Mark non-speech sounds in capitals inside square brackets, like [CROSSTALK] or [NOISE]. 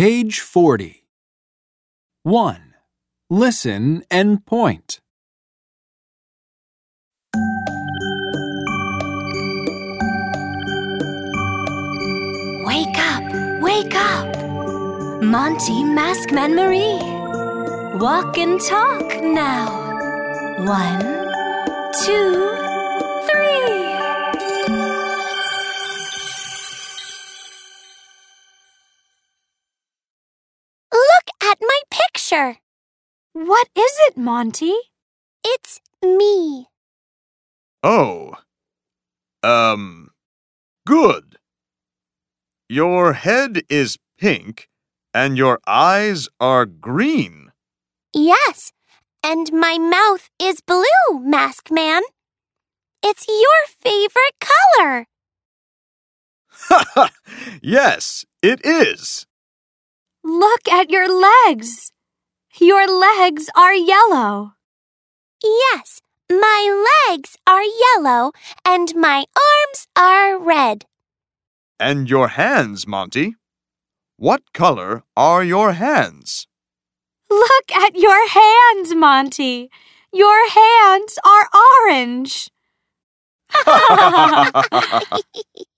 Page 40. 1. Listen and point. Wake up, wake up. Monty Maskman Marie. Walk and talk now. One, two, picture. What is it, Monty? It's me. Oh. Um. Good. Your head is pink and your eyes are green. Yes, and my mouth is blue, Maskman. It's your favorite color. Ha [LAUGHS] ha! Yes, it is. Look at your legs. Your legs are yellow. Yes, my legs are yellow and my arms are red. And your hands, Monty? What color are your hands? Look at your hands, Monty. Your hands are orange. [LAUGHS] [LAUGHS] [LAUGHS]